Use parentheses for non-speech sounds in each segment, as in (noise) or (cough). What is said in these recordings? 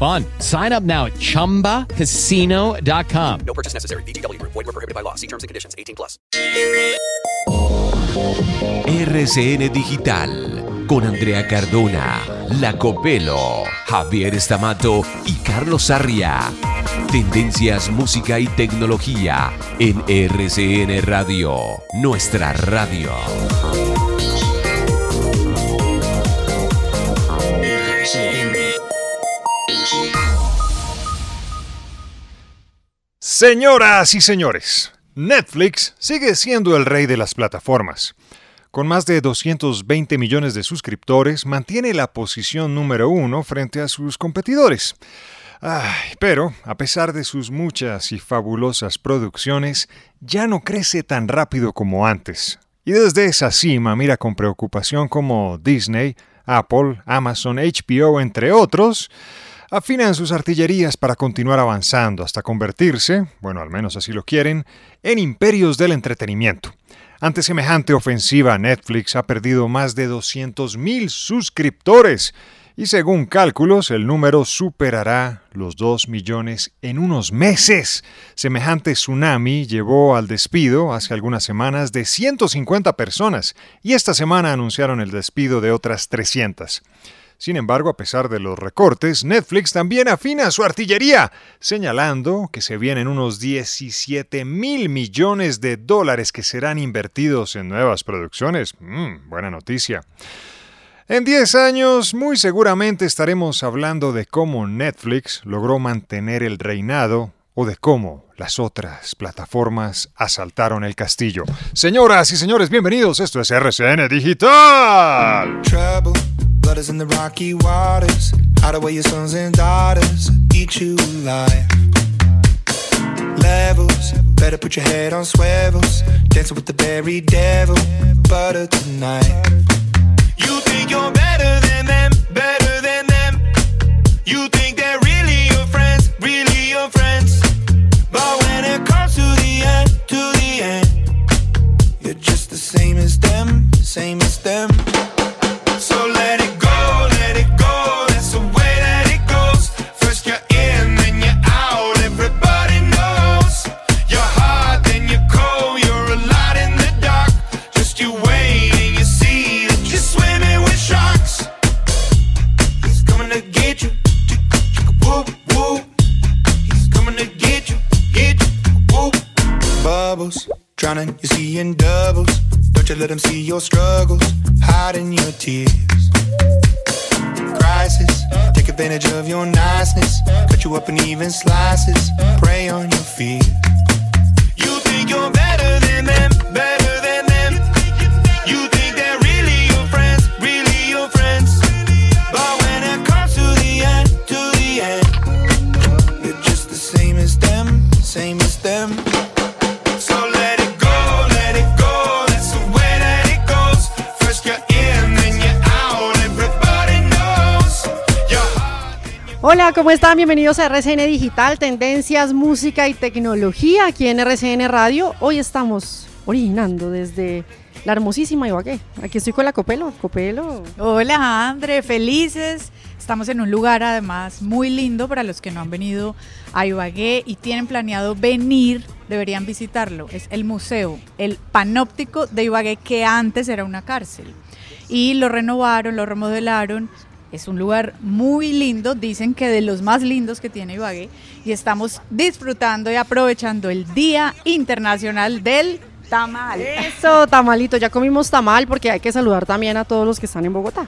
fun. Sign up now at ChumbaCasino.com. No purchase necessary. BGW. Void were prohibited by law. See terms and conditions. 18 plus. RCN Digital con Andrea Cardona, La Copelo, Javier Estamato y Carlos Sarria. Tendencias, música y tecnología en RCN Radio, nuestra radio. Señoras y señores, Netflix sigue siendo el rey de las plataformas. Con más de 220 millones de suscriptores, mantiene la posición número uno frente a sus competidores. Pero, a pesar de sus muchas y fabulosas producciones, ya no crece tan rápido como antes. Y desde esa cima mira con preocupación como Disney, Apple, Amazon, HBO, entre otros, afinan sus artillerías para continuar avanzando hasta convertirse, bueno, al menos así lo quieren, en imperios del entretenimiento. Ante semejante ofensiva, Netflix ha perdido más de 200.000 suscriptores y según cálculos el número superará los 2 millones en unos meses. Semejante tsunami llevó al despido hace algunas semanas de 150 personas y esta semana anunciaron el despido de otras 300. Sin embargo, a pesar de los recortes, Netflix también afina su artillería, señalando que se vienen unos 17 mil millones de dólares que serán invertidos en nuevas producciones. Mm, buena noticia. En 10 años, muy seguramente estaremos hablando de cómo Netflix logró mantener el reinado o de cómo las otras plataformas asaltaron el castillo. Señoras y señores, bienvenidos. Esto es RCN Digital. Blood is in the rocky waters. Hide away your sons and daughters. Eat you alive. Levels. Better put your head on swivels. Dancing with the berry devil. Butter tonight. You think you're better than them, better than them. You think they're really your friends, really your friends. But when it comes to the end, to the end, you're just the same as them, same as them. Let them see your struggles, hiding your tears. Crisis, take advantage of your niceness. Cut you up in even slices, prey on your fear. You think you're better than them, better than them. You think they're really your friends, really your friends. But when it comes to the end, to the end, you're just the same as them, same as them. Hola, ¿cómo están? Bienvenidos a RCN Digital, Tendencias, Música y Tecnología aquí en RCN Radio. Hoy estamos originando desde la hermosísima Ibagué. Aquí estoy con la Copelo. Copelo. Hola, Andre, felices. Estamos en un lugar además muy lindo para los que no han venido a Ibagué y tienen planeado venir, deberían visitarlo. Es el museo, el panóptico de Ibagué que antes era una cárcel. Y lo renovaron, lo remodelaron. Es un lugar muy lindo, dicen que de los más lindos que tiene Ibagué. Y estamos disfrutando y aprovechando el Día Internacional del tamal. Eso, tamalito. Ya comimos tamal porque hay que saludar también a todos los que están en Bogotá.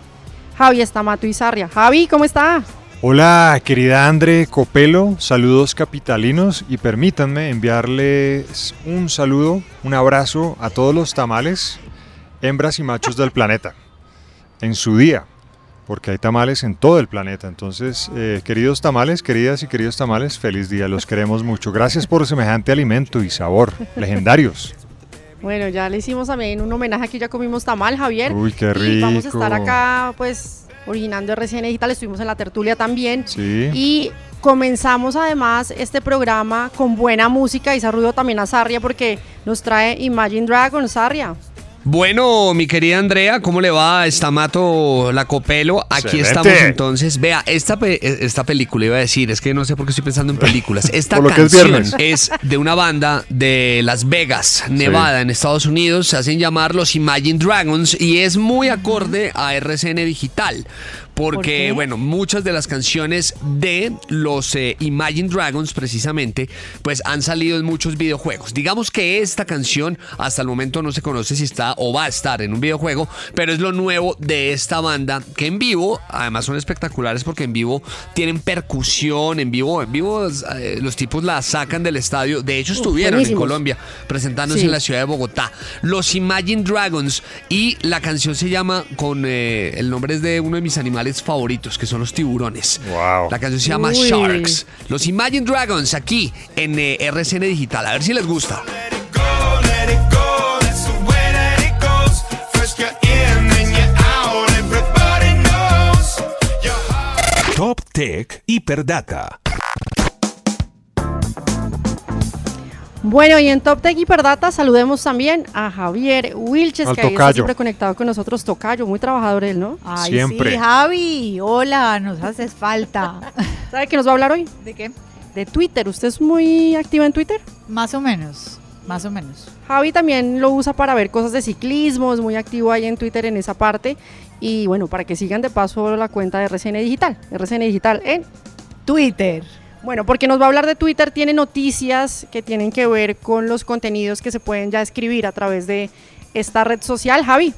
Javi Estamato y Sarria. Javi, ¿cómo está? Hola, querida Andre Copelo, saludos capitalinos y permítanme enviarles un saludo, un abrazo a todos los tamales, hembras y machos del planeta, en su día, porque hay tamales en todo el planeta. Entonces, eh, queridos tamales, queridas y queridos tamales, feliz día, los queremos mucho. Gracias por semejante alimento y sabor, legendarios. Bueno, ya le hicimos también un homenaje aquí, ya comimos tamal, Javier. Uy, qué Y vamos a rico. estar acá, pues, originando RCN Digital, estuvimos en la tertulia también. Sí. Y comenzamos además este programa con buena música y saludo también a Sarria porque nos trae Imagine Dragons, Sarria. Bueno, mi querida Andrea, ¿cómo le va? Estamato Lacopelo. Aquí Excelente. estamos entonces. Vea, esta, pe- esta película iba a decir, es que no sé por qué estoy pensando en películas. (laughs) Esta es canción (laughs) es de una banda de Las Vegas, Nevada, en Estados Unidos. Se hacen llamar los Imagine Dragons y es muy acorde a RCN Digital. ¿Por Porque, bueno, muchas de las canciones de los eh, Imagine Dragons, precisamente, pues han salido en muchos videojuegos. Digamos que esta canción hasta el momento no se conoce si está o va a estar en un videojuego, pero es lo nuevo de esta banda que en vivo, además son espectaculares porque en vivo tienen percusión, en vivo, en vivo eh, los tipos la sacan del estadio. De hecho, Uf, estuvieron en. Colombia presentándose Sí. en la ciudad de Bogotá. Los Imagine Dragons y la canción se llama con eh, el nombre es de uno de mis animales favoritos, que son los tiburones. Wow. La canción se llama Uy. Sharks. Los Imagine Dragons aquí en eh, RCN Digital. A ver si les gusta. Top Tech Hiperdata. Bueno, y en Top Tech Hiperdata saludemos también a Javier Wilches, Al que ahí está siempre conectado con nosotros. Tocayo, muy trabajador él, ¿no? Ay, Siempre. sí, Javi. Hola, nos haces falta. (laughs) ¿Sabe qué nos va a hablar hoy? ¿De qué? De Twitter. ¿Usted es muy activa en Twitter? Más o menos. Más o menos. Javi también lo usa para ver cosas de ciclismo, es muy activo ahí en Twitter en esa parte. Y bueno, para que sigan de paso la cuenta de RCN Digital, RCN Digital en... Twitter. Bueno, porque nos va a hablar de Twitter, tiene noticias que tienen que ver con los contenidos que se pueden ya escribir a través de esta red social. Javi,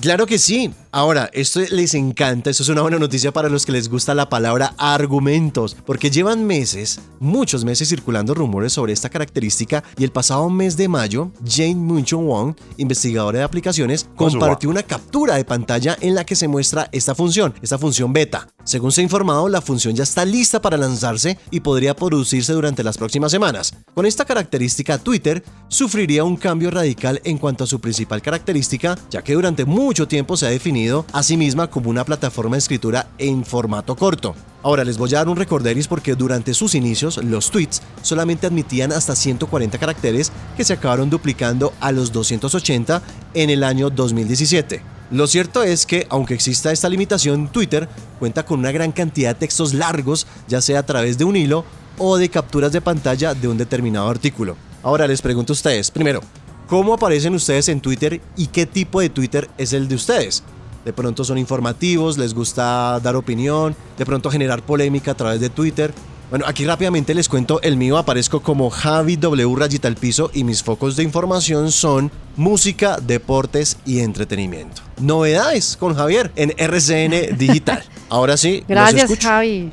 Claro que sí. Ahora, esto les encanta, esto es una buena noticia para los que les gusta la palabra argumentos, porque llevan meses, muchos meses circulando rumores sobre esta característica y el pasado mes de mayo, Jane Munchon Wong, investigadora de aplicaciones, compartió una captura de pantalla en la que se muestra esta función, esta función beta. Según se ha informado, la función ya está lista para lanzarse y podría producirse durante las próximas semanas. Con esta característica, Twitter sufriría un cambio radical en cuanto a su principal característica, ya que durante mucho tiempo se ha definido a sí misma como una plataforma de escritura en formato corto. Ahora les voy a dar un recorderis porque durante sus inicios los tweets solamente admitían hasta 140 caracteres que se acabaron duplicando a los 280 en el año 2017. Lo cierto es que, aunque exista esta limitación, Twitter cuenta con una gran cantidad de textos largos, ya sea a través de un hilo o de capturas de pantalla de un determinado artículo. Ahora les pregunto a ustedes, primero, ¿cómo aparecen ustedes en Twitter y qué tipo de Twitter es el de ustedes? De pronto son informativos, les gusta dar opinión, de pronto generar polémica a través de Twitter. Bueno, aquí rápidamente les cuento, el mío aparezco como Javi W Rayita al piso y mis focos de información son música, deportes y entretenimiento. Novedades con Javier en RCN (laughs) Digital. Ahora sí, gracias. Javi.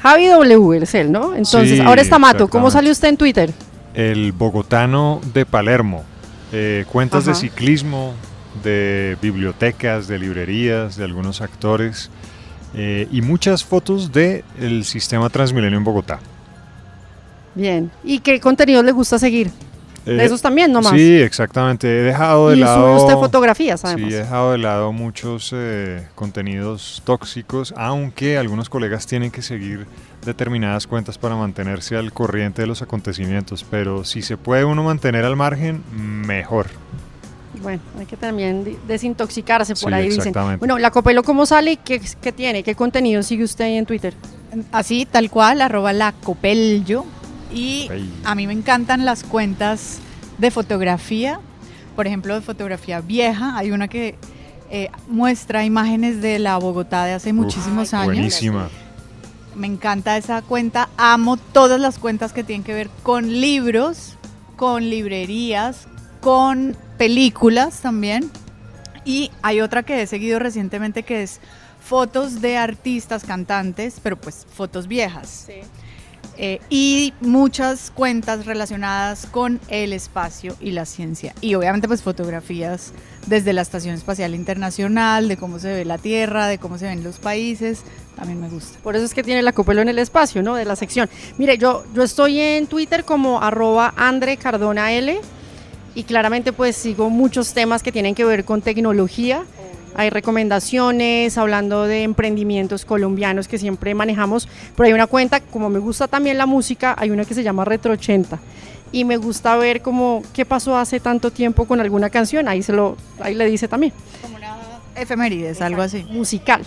Javi W es él, ¿no? Entonces, Sí, ahora está Mato. ¿Cómo sale usted en Twitter? El bogotano de Palermo. Eh, cuentas de ciclismo, de bibliotecas, de librerías, de algunos actores eh, y muchas fotos del el sistema Transmilenio en Bogotá. Bien. ¿Y qué contenido le gusta seguir? Eh, De esos también, nomás. Sí, exactamente. He dejado de y lado. sube usted fotografías, además. Sí, he dejado de lado muchos eh, contenidos tóxicos, aunque algunos colegas tienen que seguir determinadas cuentas para mantenerse al corriente de los acontecimientos, pero si se puede uno mantener al margen, mejor. Bueno, hay que también desintoxicarse por Sí, ahí, dicen. exactamente. Bueno, la Copelo, ¿cómo sale y qué, qué tiene? ¿Qué contenido sigue usted ahí en Twitter? Así, tal cual, arroba la copello. Y a mí me encantan las cuentas de fotografía. Por ejemplo, de fotografía vieja. Hay una que eh, muestra imágenes de la Bogotá de hace muchísimos años. Buenísima. Me encanta esa cuenta. Amo todas las cuentas que tienen que ver con libros. con librerías, con películas también. Y hay otra que he seguido recientemente que es fotos de artistas, cantantes, pero pues fotos viejas. Eh, y muchas cuentas relacionadas con el espacio y la ciencia. Y obviamente pues fotografías desde la Estación Espacial Internacional, de cómo se ve la Tierra, de cómo se ven los países, también me gusta. Por eso es que tiene la copelo en el espacio, ¿no? De la sección. Mire, yo, yo estoy en Twitter como arroba Andre Cardona L y claramente pues sigo muchos temas que tienen que ver con tecnología. Hay recomendaciones hablando de emprendimientos colombianos que siempre manejamos, pero hay una cuenta, como me gusta también la música, hay una que se llama Retro 80 y me gusta ver como qué pasó hace tanto tiempo con alguna canción, ahí se lo ahí le dice también. Como una efemérides, algo así. Musical.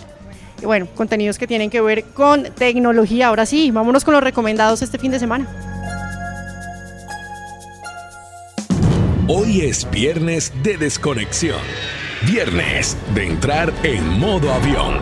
Y bueno, contenidos que tienen que ver con tecnología. Ahora sí, vámonos con los recomendados este fin de semana. Hoy es viernes de desconexión. Viernes de entrar en modo avión.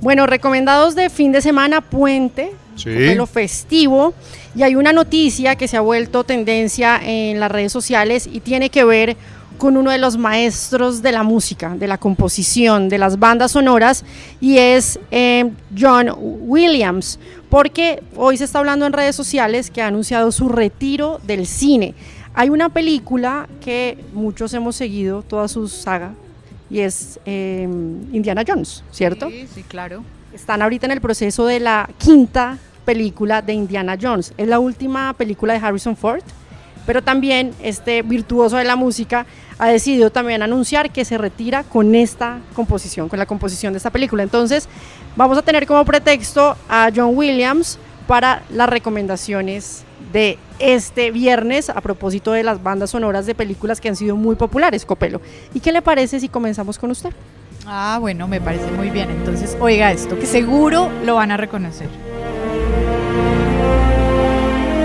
Bueno, recomendados de fin de semana, puente, Sí. lo festivo. Y hay una noticia que se ha vuelto tendencia en las redes sociales y tiene que ver con uno de los maestros de la música, de la composición, de las bandas sonoras, y es eh, John Williams, porque hoy se está hablando en redes sociales que ha anunciado su retiro del cine. Hay una película que muchos hemos seguido toda su saga, y es eh, Indiana Jones, ¿cierto? Sí, sí, claro. Están ahorita en el proceso de la quinta película de Indiana Jones. Es la última película de Harrison Ford, pero también este virtuoso de la música ha decidido también anunciar que se retira con esta composición, con la composición de esta película. Entonces, vamos a tener como pretexto a John Williams para las recomendaciones de este viernes a propósito de las bandas sonoras de películas que han sido muy populares, Copelo. ¿Y qué le parece si comenzamos con usted? Ah, bueno, me parece muy bien. Entonces, oiga esto, que seguro lo van a reconocer.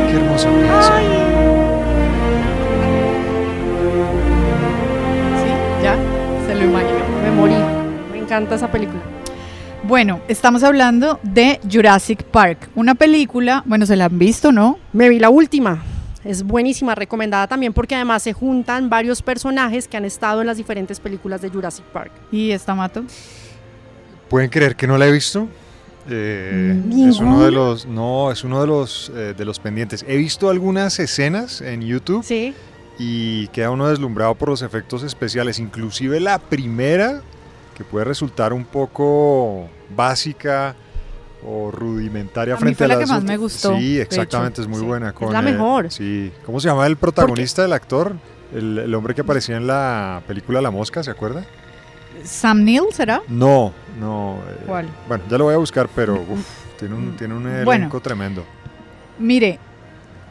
Qué hermosa pieza. ¿Sí? ¿Ya? Se lo imagino. Me morí. Me encanta esa película. Bueno, estamos hablando de Jurassic Park, una película, bueno, se la han visto, ¿no? Me vi la última. Es buenísima, recomendada también porque además se juntan varios personajes que han estado en las diferentes películas de Jurassic Park. ¿Y esta mato? ¿Pueden creer que no la he visto? Eh, es uno de los no es uno de los eh, de los pendientes he visto algunas escenas en YouTube Sí. y queda uno deslumbrado por los efectos especiales inclusive la primera que puede resultar un poco básica o rudimentaria A mí frente fue a la que más me gustó, sí exactamente hecho, es muy sí. buena Es con, la eh, mejor. sí cómo se llama el protagonista del actor el, el hombre que aparecía en la película La Mosca se acuerda ¿Sam Neill será? no no eh, ¿Cuál? bueno ya lo voy a buscar pero uf, tiene un tiene un elenco Bueno. tremendo Mire,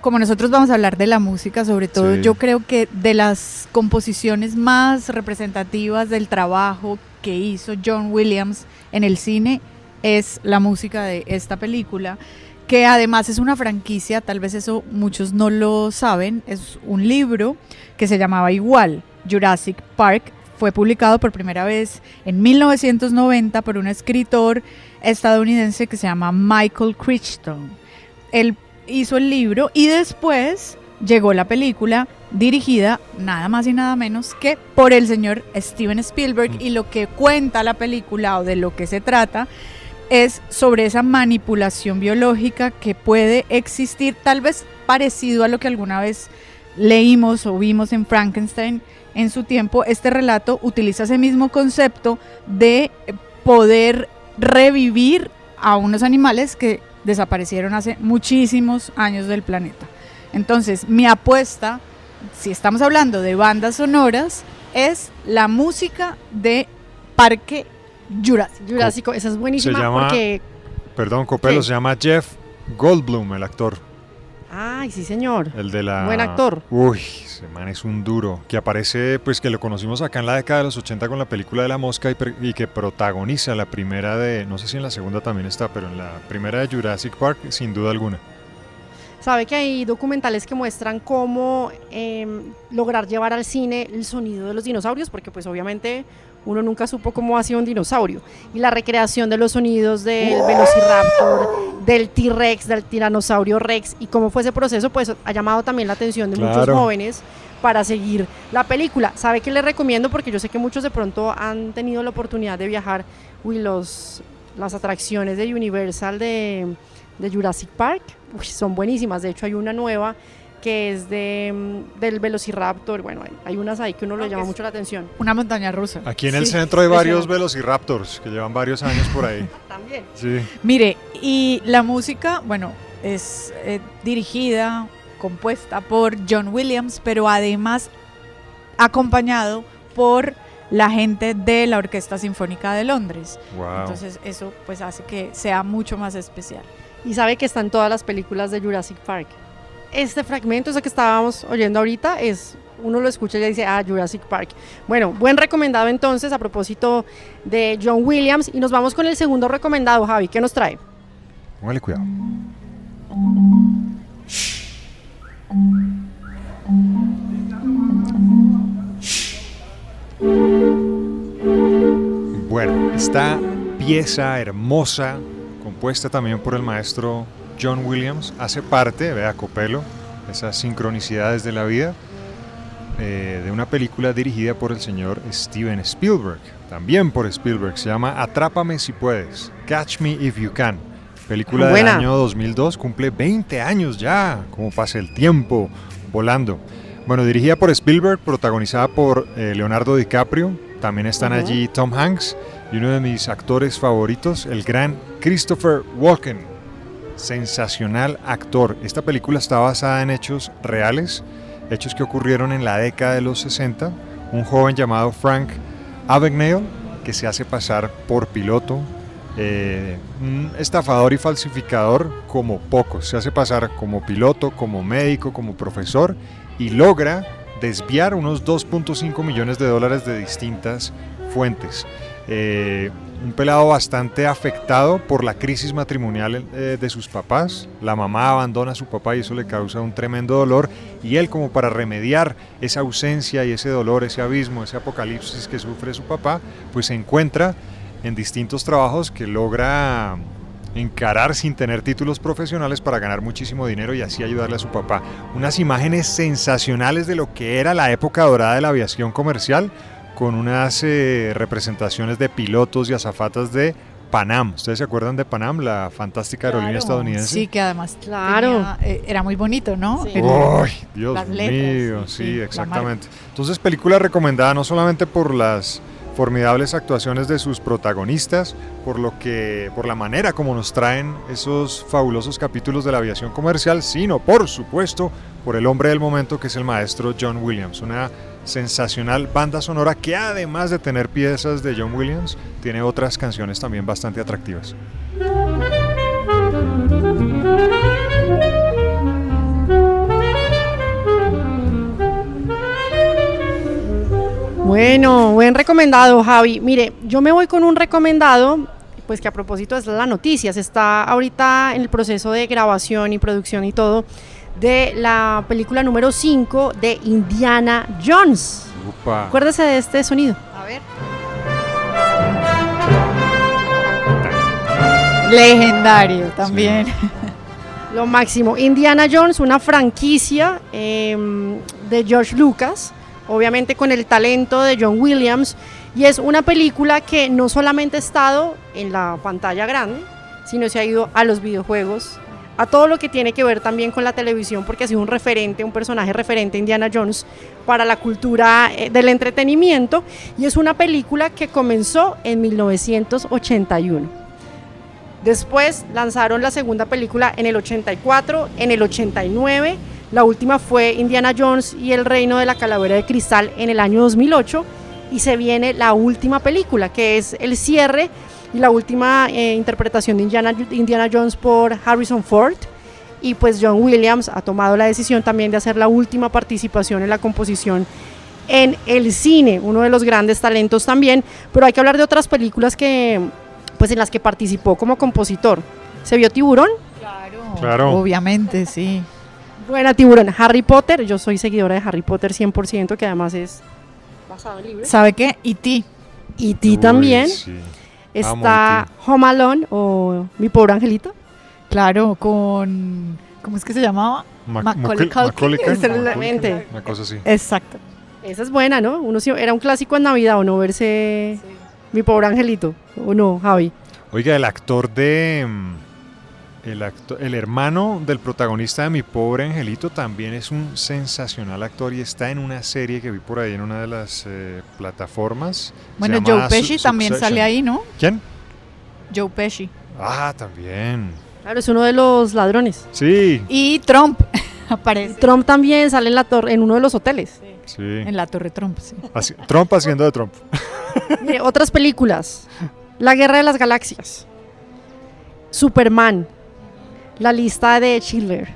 como nosotros vamos a hablar de la música, sobre todo, Sí. yo creo que de las composiciones más representativas del trabajo que hizo John Williams en el cine es la música de esta película, que además es una franquicia, tal vez eso muchos no lo saben, es un libro que se llamaba igual, Jurassic Park, fue publicado por primera vez en 1990 por un escritor estadounidense que se llama Michael Crichton. Él hizo el libro y después llegó la película dirigida nada más y nada menos que por el señor Steven Spielberg y lo que cuenta la película o de lo que se trata es sobre esa manipulación biológica que puede existir tal vez parecido a lo que alguna vez leímos o vimos en Frankenstein en su tiempo, este relato utiliza ese mismo concepto de poder revivir a unos animales que desaparecieron hace muchísimos años del planeta. Entonces, mi apuesta, si estamos hablando de bandas sonoras, es la música de Parque Jurásico. Jurásico, esa es buenísima Se llama- porque... Perdón, Copelo, ¿Qué? se llama Jeff Goldblum, el actor. Ay, sí, señor. El de la. Buen actor. Uy, ese man es un duro. Que aparece, pues que lo conocimos acá en la década de los 80 con la película de la mosca y, que protagoniza la primera de. No sé si en la segunda también está, pero en la primera de Jurassic Park, sin duda alguna. Sabe que hay documentales que muestran cómo em, lograr llevar al cine el sonido de los dinosaurios, porque pues obviamente uno nunca supo cómo hacía un dinosaurio. Y la recreación de los sonidos del Velociraptor, del T-Rex, del Tiranosaurio Rex, y cómo fue ese proceso, pues ha llamado también la atención de muchos jóvenes para seguir la película. ¿Sabe qué les recomiendo? Porque yo sé que muchos de pronto han tenido la oportunidad de viajar, uy, los, las atracciones de Universal de, de Jurassic Park, uy, son buenísimas. De hecho, hay una nueva que es de, mm, del Velociraptor. Bueno, hay, hay unas ahí que uno le llama mucho la atención. Una montaña rusa. Aquí en el Sí, centro hay varios velociraptors que llevan varios años por ahí. (laughs) También. Sí. Mire, y la música, bueno, es eh, dirigida, compuesta por John Williams, pero además acompañado por la gente de la Orquesta Sinfónica de Londres. Wow. Entonces eso pues hace que sea mucho más especial. Y sabe que están todas las películas de Jurassic Park. Este fragmento, eso que estábamos oyendo ahorita, es uno lo escucha y ya dice, ah, Jurassic Park. Bueno, buen recomendado entonces a propósito de John Williams. Y nos vamos con el segundo recomendado, Javi. ¿Qué nos trae? Póngale cuidado. Bueno, esta pieza hermosa, compuesta también por el maestro John Williams, hace parte, vea Copelo, esas sincronicidades de la vida, eh, de una película dirigida por el señor Steven Spielberg, también por Spielberg, se llama Atrápame si puedes, Catch Me If You Can, película del Buena. año 2002, cumple 20 años ya, como pasa el tiempo volando. Bueno, dirigida por Spielberg, protagonizada por eh, Leonardo DiCaprio, también están allí Tom Hanks y uno de mis actores favoritos, el gran Christopher Walken, sensacional actor. Esta película está basada en hechos reales, hechos que ocurrieron en la década de los 60. Un joven llamado Frank Abagnale, que se hace pasar por piloto, eh, un estafador y falsificador como pocos. Se hace pasar como piloto, como médico, como profesor y logra desviar unos 2.5 millones de dólares de distintas fuentes. Eh, un pelado bastante afectado por la crisis matrimonial eh, de sus papás. La mamá abandona a su papá y eso le causa un tremendo dolor. Y él como para remediar esa ausencia y ese dolor, ese abismo, ese apocalipsis que sufre su papá, pues se encuentra en distintos trabajos que logra encarar sin tener títulos profesionales para ganar muchísimo dinero y así ayudarle a su papá. Unas imágenes sensacionales de lo que era la época dorada de la aviación comercial con unas eh, representaciones de pilotos y azafatas de Panam. ¿Ustedes se acuerdan de Panam, la fantástica aerolínea Claro. estadounidense? Sí, que además Claro. tenía, eh, era muy bonito, ¿no? Sí. ¡Ay, Dios las mío! sí, Sí, sí, la exactamente. Entonces, película recomendada no solamente por las formidables actuaciones de sus protagonistas, por lo que, por la manera como nos traen esos fabulosos capítulos de la aviación comercial, sino, por supuesto, por el hombre del momento que es el maestro John Williams, una sensacional banda sonora que además de tener piezas de John Williams, tiene otras canciones también bastante atractivas. Bueno, buen recomendado, Javi. Mire, yo me voy con un recomendado, pues que a propósito es la noticia, se está ahorita en el proceso de grabación y producción y todo de la película número 5 de Indiana Jones. Upa. Acuérdese de este sonido. A ver. Legendario también. (laughs) Lo máximo. Indiana Jones, una franquicia em, de George Lucas, obviamente con el talento de John Williams, y es una película que no solamente ha estado en la pantalla grande, sino se ha ido a los videojuegos, a todo lo que tiene que ver también con la televisión, porque ha sido un referente, un personaje referente Indiana Jones para la cultura eh, del entretenimiento, y es una película que comenzó en 1981. Después lanzaron la segunda película en el 84, en el 89. La última fue Indiana Jones y el Reino de la Calavera de Cristal en el año 2008. Y se viene la última película, que es el cierre y la última eh, interpretación de Indiana, Indiana Jones por Harrison Ford. Y pues John Williams ha tomado la decisión también de hacer la última participación en la composición en el cine, uno de los grandes talentos también. Pero hay que hablar de otras películas que pues en las que participó como compositor. ¿Se vio Tiburón? Claro. Claro. Obviamente, sí. Buena tiburón. Harry Potter, yo soy seguidora de Harry Potter 100%, que además es basado en libros. ¿Sabe qué? E.T. E.T. También. sí. Amo Está Home Alone o Mi Pobre Angelito. Claro, con... ¿Cómo es que se llamaba? Ma- Macaulay Macaulay- Culkin. Macaulay Culkin. Exactamente. Una cosa así. Exacto. Esa es buena, ¿no? Uno sí- era un clásico en Navidad, ¿o no? Verse Mi Pobre Angelito. ¿O no, Javi? Oiga, el actor de. El, acto- el hermano del protagonista de Mi Pobre Angelito también es un sensacional actor y está en una serie que vi por ahí en una de las eh, plataformas. Bueno, Joe Pesci Su- también Succession. sale ahí, ¿no? ¿Quién? Joe Pesci. Ah, también. Claro, es uno de los ladrones. Sí, Y Trump (laughs) aparece Trump también sale en, la tor- en uno de los hoteles. sí. en la Torre Trump, sí. Así- Trump haciendo de Trump. (laughs) Mire, otras películas. La Guerra de las Galaxias. Superman. La lista de Schindler.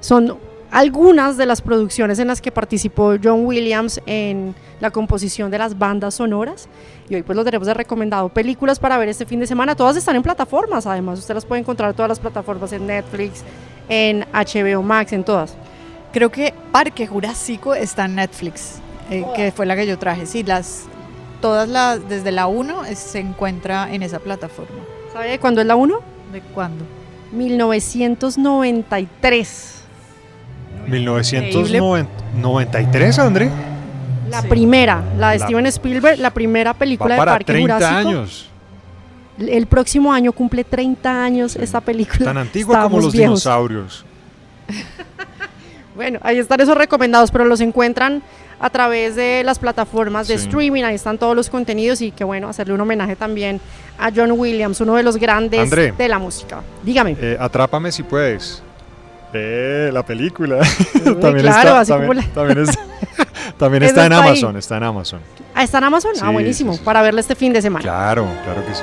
Son algunas de las producciones en las que participó John Williams en la composición de las bandas sonoras. Y hoy pues lo tenemos de recomendado. Películas para ver este fin de semana. Todas están en plataformas, además. Usted las puede encontrar en todas las plataformas, en Netflix, en HBO Max, en todas. Creo que Parque Jurásico está en Netflix, eh, que fue la que yo traje. Sí, las todas las desde la 1 es- se encuentra en esa plataforma. ¿Sabe de cuándo es la 1? ¿De cuándo? 1993. 1993, André. La Sí. primera, la de La- Steven Spielberg, la primera película de Parque 30 Jurásico. años. El próximo año cumple 30 años esta película. Tan antigua como los viejos. dinosaurios. (laughs) Bueno, ahí están esos recomendados, pero los encuentran a través de las plataformas de Sí. streaming. Ahí están todos los contenidos y que bueno, hacerle un homenaje también a John Williams, uno de los grandes André. de la música. Dígame. Eh, atrápame si puedes. Eh, la película. (laughs) claro, así como la- también es- (laughs) también está en está ahí. Amazon, está en Amazon. Ah, ¿Está en Amazon? Sí, ah, buenísimo. sí. Para verla este fin de semana. Claro, claro que sí.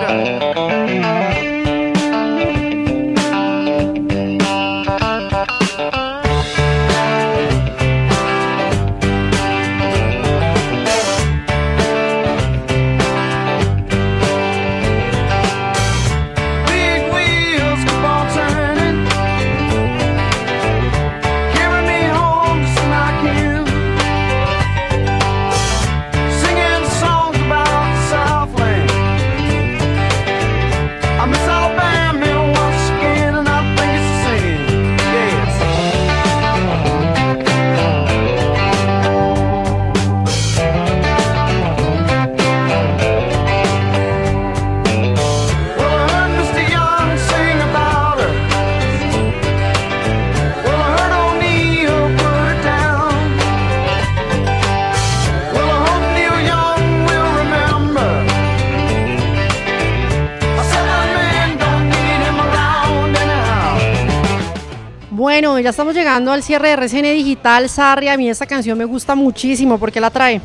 Estamos llegando al cierre de RCN Digital. Sarri, a mí esta canción me gusta muchísimo. ¿Por qué la trae?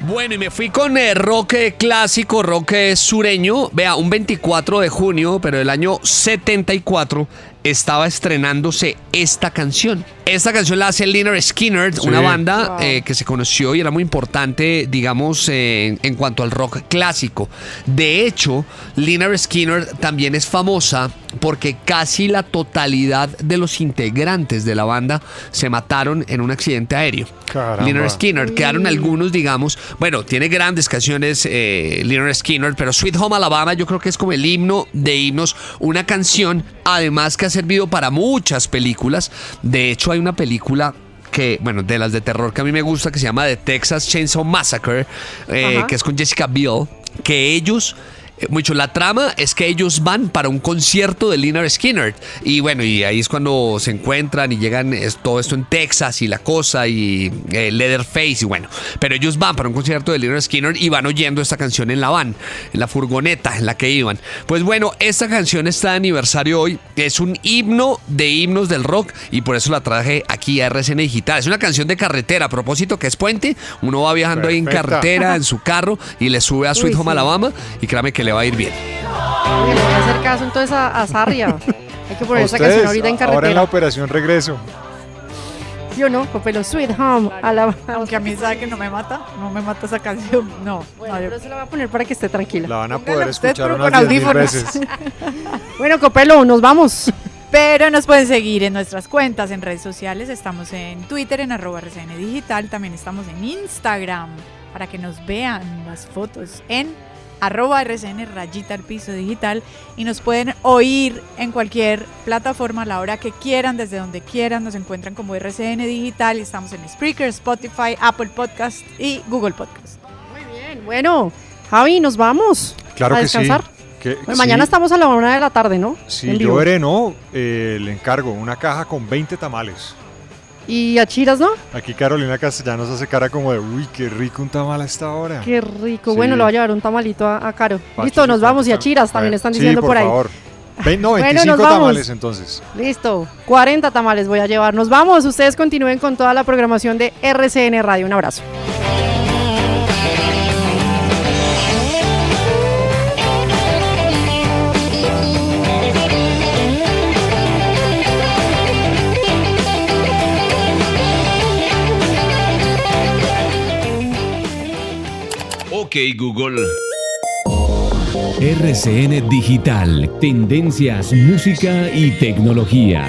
Bueno, y me fui con eh, rock eh, clásico, rock eh, sureño. Vea, un 24 de junio, pero del año 74, estaba estrenándose esta canción. Esta canción la hace Lynyrd Skinner, Sí. una banda Wow. eh, que se conoció y era muy importante, digamos, eh, en, en cuanto al rock clásico. De hecho, Lynyrd Skinner también es famosa porque casi la totalidad de los integrantes de la banda se mataron en un accidente aéreo. Caramba. Lynyrd Skinner, quedaron algunos, digamos, bueno, tiene grandes canciones eh, Lynyrd Skinner, pero Sweet Home Alabama yo creo que es como el himno de himnos, una canción además que ha servido para muchas películas. De hecho, hay una película que, bueno, de las de terror que a mí me gusta, que se llama The Texas Chainsaw Massacre, eh, que es con Jessica Biel, que ellos... eh, Mucho, la trama es que ellos van para un concierto de Lynyrd Skinner y bueno, y ahí es cuando se encuentran y llegan es, todo esto en Texas y la cosa y eh, Leatherface y bueno, pero ellos van para un concierto de Lynyrd Skinner y van oyendo esta canción en la van, en la furgoneta en la que iban. Pues bueno, esta canción está de aniversario hoy, es un himno de himnos del rock y por eso la traje aquí a RCN Digital. Es una canción de carretera, a propósito que es puente, uno va viajando ahí en carretera, en (laughs) su carro y le sube a Sweet Uy, Home sí. Alabama y créame que le va a ir bien. Le voy a hacer caso entonces a, a Sarria. Hay que poner esa canción ahorita en ahora en la carretera. operación regreso. ¿Sí o no? Copelo Sweet Home. A la... Aunque a mí sabe que no me mata, no me mata esa canción. (laughs) No, Bueno, no, yo- pero se la voy a poner para que esté tranquila. La van a Póngala poder usted, escuchar pero unas con 10.000 audífonos. veces. (laughs) Bueno, Copelo, nos vamos. (laughs) Pero nos pueden seguir en nuestras cuentas en redes sociales. Estamos en Twitter, en arroba RCN Digital. También estamos en Instagram para que nos vean las fotos en arroba RCN rayita al piso digital. Y nos pueden oír en cualquier plataforma a la hora que quieran, desde donde quieran. Nos encuentran como RCN Digital y estamos en Spreaker, Spotify, Apple Podcast y Google Podcast. Muy bien, bueno. Javi, nos vamos. Claro a que sí. descansar. Que- Bueno, mañana sí, estamos a la una de la tarde, ¿no? Si En yo veré, no, eh, le encargo una caja con 20 tamales. Y a Chiras, ¿no? Aquí Carolina Castellanos hace cara como de, uy, qué rico un tamal a esta hora. Qué rico. Sí. Bueno, le voy a llevar un tamalito a, a Caro. Listo, nos vamos. Y a Chiras tam- también están sí, diciendo por, ahí. favor. Ve- no, Bueno, 25 nos vamos. tamales entonces. Listo. 40 tamales voy a llevar. Nos vamos. Ustedes continúen con toda la programación de RCN Radio. Un abrazo. Ok Google. RCN Digital, tendencias, música y tecnología.